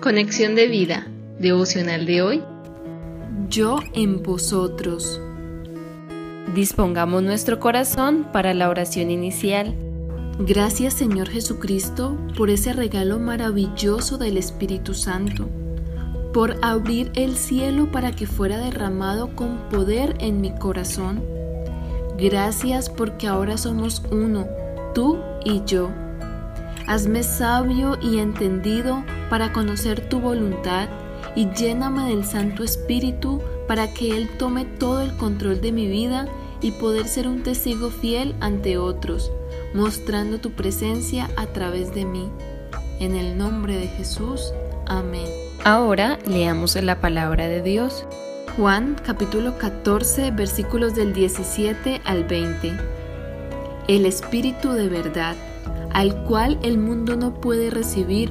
Conexión de vida, devocional de hoy. Yo en vosotros. Dispongamos nuestro corazón para la oración inicial. Gracias Señor Jesucristo por ese regalo maravilloso del Espíritu Santo, por abrir el cielo para que fuera derramado con poder en mi corazón. Gracias porque ahora somos uno, tú y yo Hazme sabio y entendido para conocer tu voluntad y lléname del Santo Espíritu para que Él tome todo el control de mi vida y poder ser un testigo fiel ante otros, mostrando tu presencia a través de mí. En el nombre de Jesús. Amén. Ahora leamos la palabra de Dios. Juan capítulo 14 versículos del 17 al 20. El Espíritu de verdad al cual el mundo no puede recibir,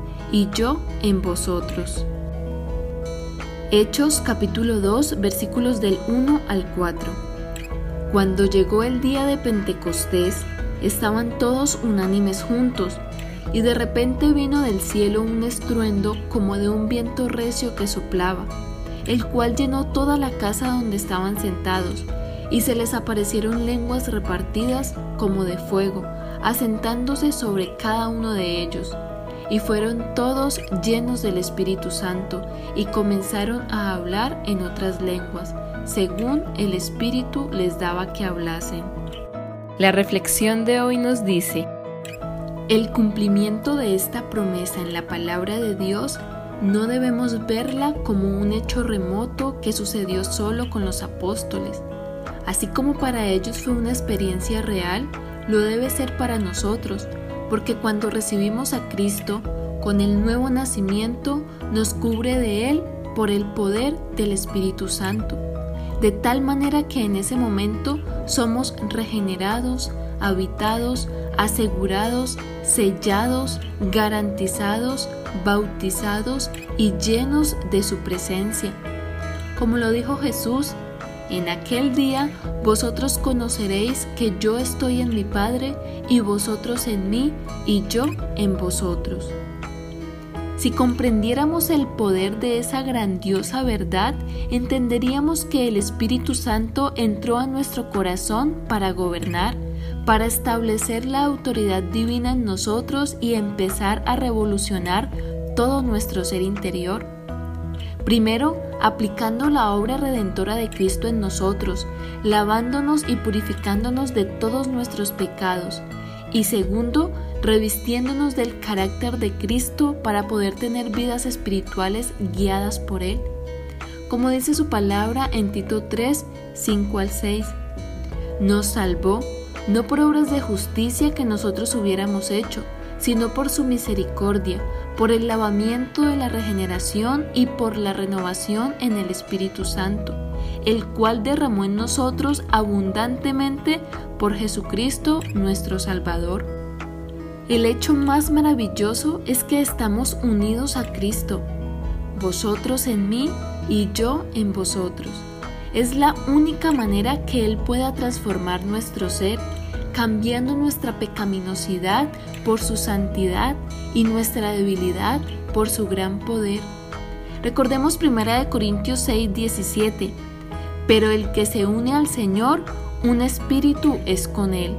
y yo en vosotros. Hechos capítulo 2 versículos del 1 al 4. Cuando llegó el día de Pentecostés, estaban todos unánimes juntos, y de repente vino del cielo un estruendo como de un viento recio que soplaba, el cual llenó toda la casa donde estaban sentados, y se les aparecieron lenguas repartidas como de fuego, asentándose sobre cada uno de ellos. Y fueron todos llenos del Espíritu Santo y comenzaron a hablar en otras lenguas, según el Espíritu les daba que hablasen. La reflexión de hoy nos dice, el cumplimiento de esta promesa en la palabra de Dios no debemos verla como un hecho remoto que sucedió solo con los apóstoles, Así como para ellos fue una experiencia real, lo debe ser para nosotros, porque cuando recibimos a Cristo, con el nuevo nacimiento, nos cubre de Él por el poder del Espíritu Santo, de tal manera que en ese momento somos regenerados, habitados, asegurados, sellados, garantizados, bautizados y llenos de su presencia. Como lo dijo Jesús, en aquel día vosotros conoceréis que yo estoy en mi Padre y vosotros en mí y yo en vosotros. Si comprendiéramos el poder de esa grandiosa verdad, entenderíamos que el Espíritu Santo entró a nuestro corazón para gobernar, para establecer la autoridad divina en nosotros y empezar a revolucionar todo nuestro ser interior. Primero, aplicando la obra redentora de Cristo en nosotros, lavándonos y purificándonos de todos nuestros pecados. Y segundo, revistiéndonos del carácter de Cristo para poder tener vidas espirituales guiadas por Él. Como dice su palabra en Tito 3, 5 al 6, nos salvó no por obras de justicia que nosotros hubiéramos hecho, sino por su misericordia, por el lavamiento de la regeneración y por la renovación en el Espíritu Santo, el cual derramó en nosotros abundantemente por Jesucristo nuestro Salvador. El hecho más maravilloso es que estamos unidos a Cristo, vosotros en mí y yo en vosotros. Es la única manera que Él pueda transformar nuestro ser cambiando nuestra pecaminosidad por su santidad y nuestra debilidad por su gran poder. Recordemos 1 Corintios 6, 17. Pero el que se une al Señor, un espíritu es con Él.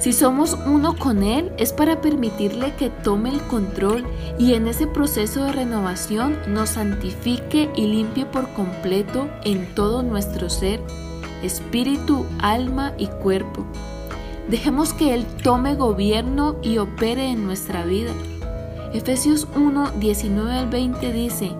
Si somos uno con Él es para permitirle que tome el control y en ese proceso de renovación nos santifique y limpie por completo en todo nuestro ser, espíritu, alma y cuerpo. Dejemos que Él tome gobierno y opere en nuestra vida. Efesios 1, 19 al 20 dice,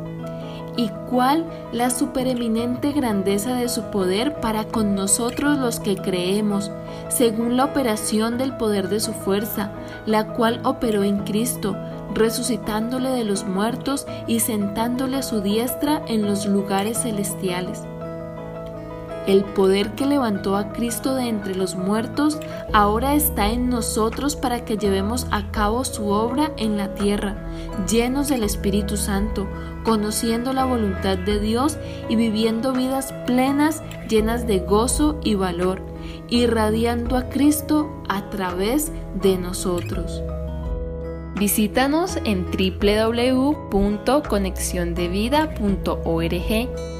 y cuál la supereminente grandeza de su poder para con nosotros los que creemos, según la operación del poder de su fuerza, la cual operó en Cristo, resucitándole de los muertos y sentándole a su diestra en los lugares celestiales. El poder que levantó a Cristo de entre los muertos ahora está en nosotros para que llevemos a cabo su obra en la tierra, llenos del Espíritu Santo, conociendo la voluntad de Dios y viviendo vidas plenas, llenas de gozo y valor, irradiando a Cristo a través de nosotros. Visítanos en www.conexiondevida.org.